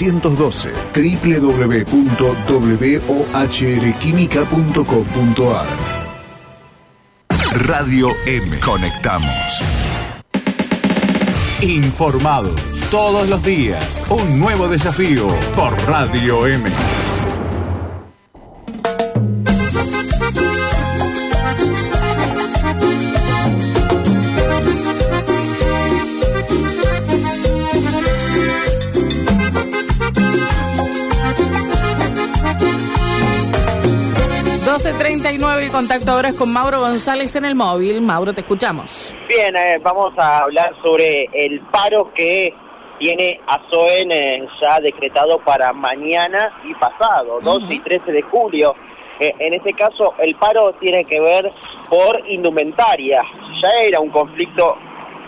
912 www.wohrquímica.com.ar Radio M. Conectamos. Informados todos los días. Un nuevo desafío por Radio M. 12.39 y contacto ahora es con Mauro González en el móvil. Mauro, te escuchamos. Bien, eh, vamos a hablar sobre el paro que tiene ASOEN eh, ya decretado para mañana y pasado, 2 y 13 de julio. Eh, en este caso, el paro tiene que ver por indumentaria. Ya era un conflicto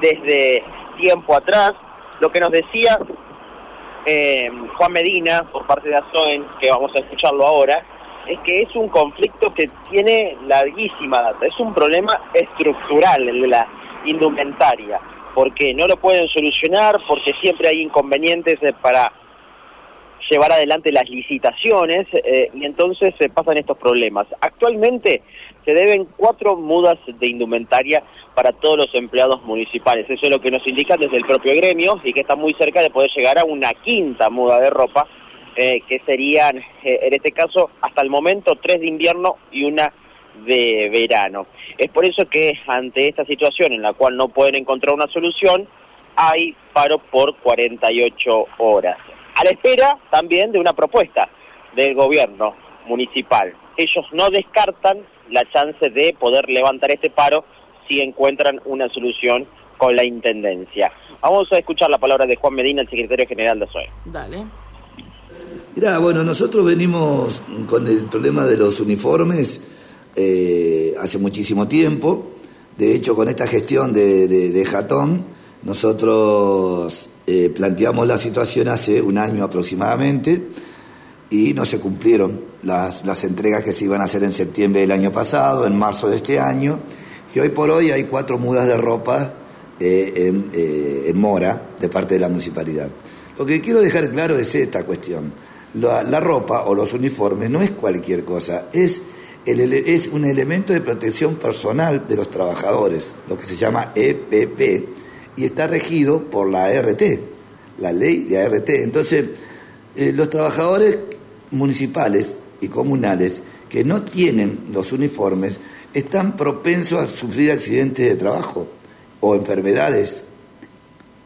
desde tiempo atrás. Lo que nos decía Juan Medina por parte de ASOEN, que vamos a escucharlo ahora, es que es un conflicto que tiene larguísima data, es un problema estructural de la indumentaria, porque no lo pueden solucionar, porque siempre hay inconvenientes eh, para llevar adelante las licitaciones eh, y entonces se pasan estos problemas. Actualmente se deben cuatro mudas de indumentaria para todos los empleados municipales. Eso es lo que nos indican desde el propio gremio y que está muy cerca de poder llegar a una quinta muda de ropa eh, que serían, eh, en este caso, hasta el momento, tres de invierno y una de verano. Es por eso que ante esta situación en la cual no pueden encontrar una solución, hay paro por 48 horas. A la espera también de una propuesta del gobierno municipal. Ellos no descartan la chance de poder levantar este paro si encuentran una solución con la Intendencia. Vamos a escuchar la palabra de Juan Medina, el secretario general de SOE. Dale. Mirá, bueno, nosotros venimos con el problema de los uniformes eh, hace muchísimo tiempo. De hecho, con esta gestión de, Jatón, nosotros eh, planteamos la situación hace un año aproximadamente y no se cumplieron las, las, entregas que se iban a hacer en septiembre del año pasado, en marzo de este año, y hoy por hoy hay cuatro mudas de ropa eh, en mora de parte de la municipalidad. Lo que quiero dejar claro es esta cuestión. La, ropa o los uniformes no es cualquier cosa, es, es un elemento de protección personal de los trabajadores, lo que se llama EPP, y está regido por la ART, la ley de ART. Entonces, eh, los trabajadores municipales y comunales que no tienen los uniformes están propensos a sufrir accidentes de trabajo o enfermedades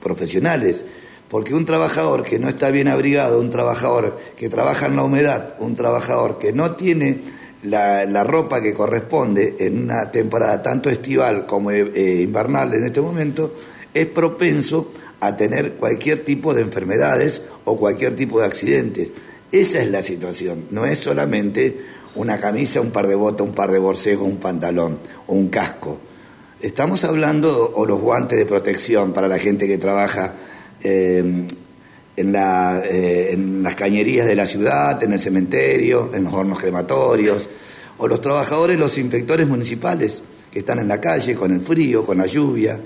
profesionales. Porque un trabajador que no está bien abrigado, un trabajador que trabaja en la humedad, un trabajador que no tiene la, ropa que corresponde en una temporada tanto estival como eh, eh, invernal en este momento, es propenso a tener cualquier tipo de enfermedades o cualquier tipo de accidentes. Esa es la situación, no es solamente una camisa, un par de botas, un par de borcegos, un pantalón o un casco. Estamos hablando, o los guantes de protección para la gente que trabaja Em, en, la, eh, en las cañerías de la ciudad, en el cementerio, en los hornos crematorios, o los trabajadores, los inspectores municipales que están en la calle con el frío, con la lluvia.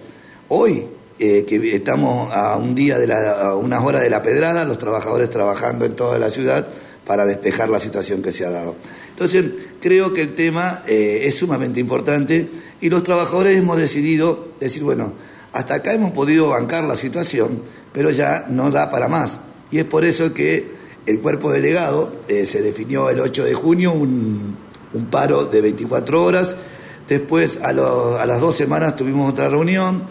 Hoy, eh, que estamos a un día de la, a unas horas de la pedrada, los trabajadores trabajando en toda la ciudad para despejar la situación que se ha dado. Entonces, creo que el tema eh, es sumamente importante y los trabajadores hemos decidido decir, bueno, hasta acá hemos podido bancar la situación, pero ya no da para más. Y es por eso que el cuerpo delegado eh, se definió el 8 de junio un, paro de 24 horas. Después, a, las dos semanas, tuvimos otra reunión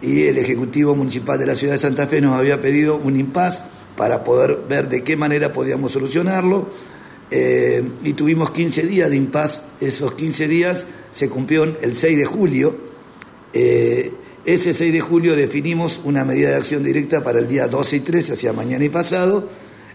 y el Ejecutivo Municipal de la Ciudad de Santa Fe nos había pedido un impas para poder ver de qué manera podíamos solucionarlo. Eh, y tuvimos 15 días de impas. Esos 15 días se cumplieron el 6 de julio. Eh, ese 6 de julio definimos una medida de acción directa para el día 12 y 13, hacia mañana y pasado,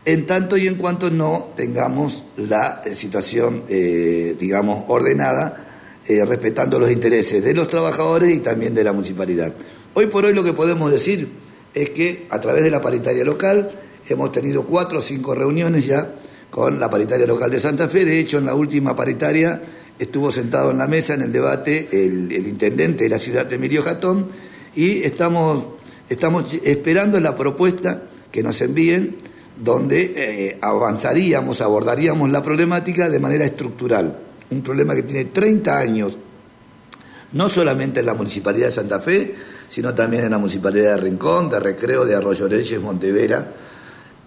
en tanto y en cuanto no tengamos la eh, situación, eh, digamos, ordenada, eh, respetando los intereses de los trabajadores y también de la municipalidad. Hoy por hoy lo que podemos decir es que a través de la paritaria local hemos tenido cuatro o cinco reuniones ya con la paritaria local de Santa Fe. De hecho, en la última paritaria estuvo sentado en la mesa en el debate el, intendente de la ciudad, Emilio Jatón, y estamos, estamos esperando la propuesta que nos envíen donde eh, avanzaríamos, abordaríamos la problemática de manera estructural. Un problema que tiene 30 años, no solamente en la Municipalidad de Santa Fe, sino también en la Municipalidad de Rincón, de Recreo, de Arroyo Reyes, Montevera.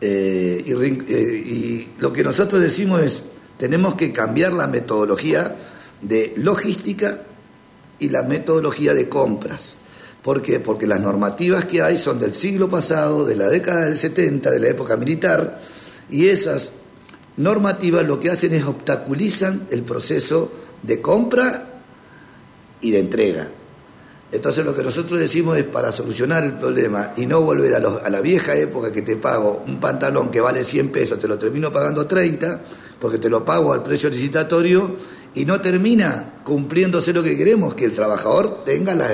Eh, y lo que nosotros decimos es, tenemos que cambiar la metodología de logística y la metodología de compras. ¿Por qué? Porque las normativas que hay son del siglo pasado, de la década del 70, de la época militar, y esas normativas lo que hacen es obstaculizan el proceso de compra y de entrega. Entonces lo que nosotros decimos es para solucionar el problema y no volver a, la vieja época que te pago un pantalón que vale 100 pesos, te lo termino pagando 30, porque te lo pago al precio licitatorio y no termina cumpliéndose lo que queremos, que el trabajador tenga la,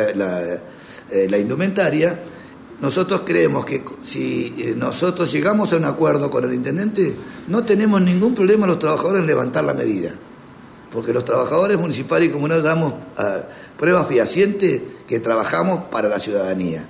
eh, indumentaria. Nosotros creemos que si eh, nosotros llegamos a un acuerdo con el intendente, no tenemos ningún problema los trabajadores en levantar la medida, porque los trabajadores municipales y comunales damos ah, pruebas fehacientes que trabajamos para la ciudadanía,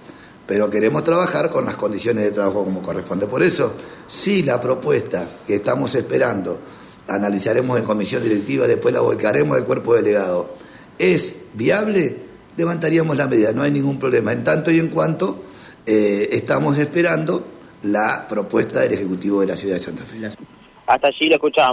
pero queremos trabajar con las condiciones de trabajo como corresponde. Por eso, si la propuesta que estamos esperando analizaremos en comisión directiva, después la volcaremos al cuerpo delegado. ¿Es viable? Levantaríamos la medida, no hay ningún problema. En tanto y en cuanto eh, estamos esperando la propuesta del Ejecutivo de la Ciudad de Santa Fe. Hasta allí lo escuchamos.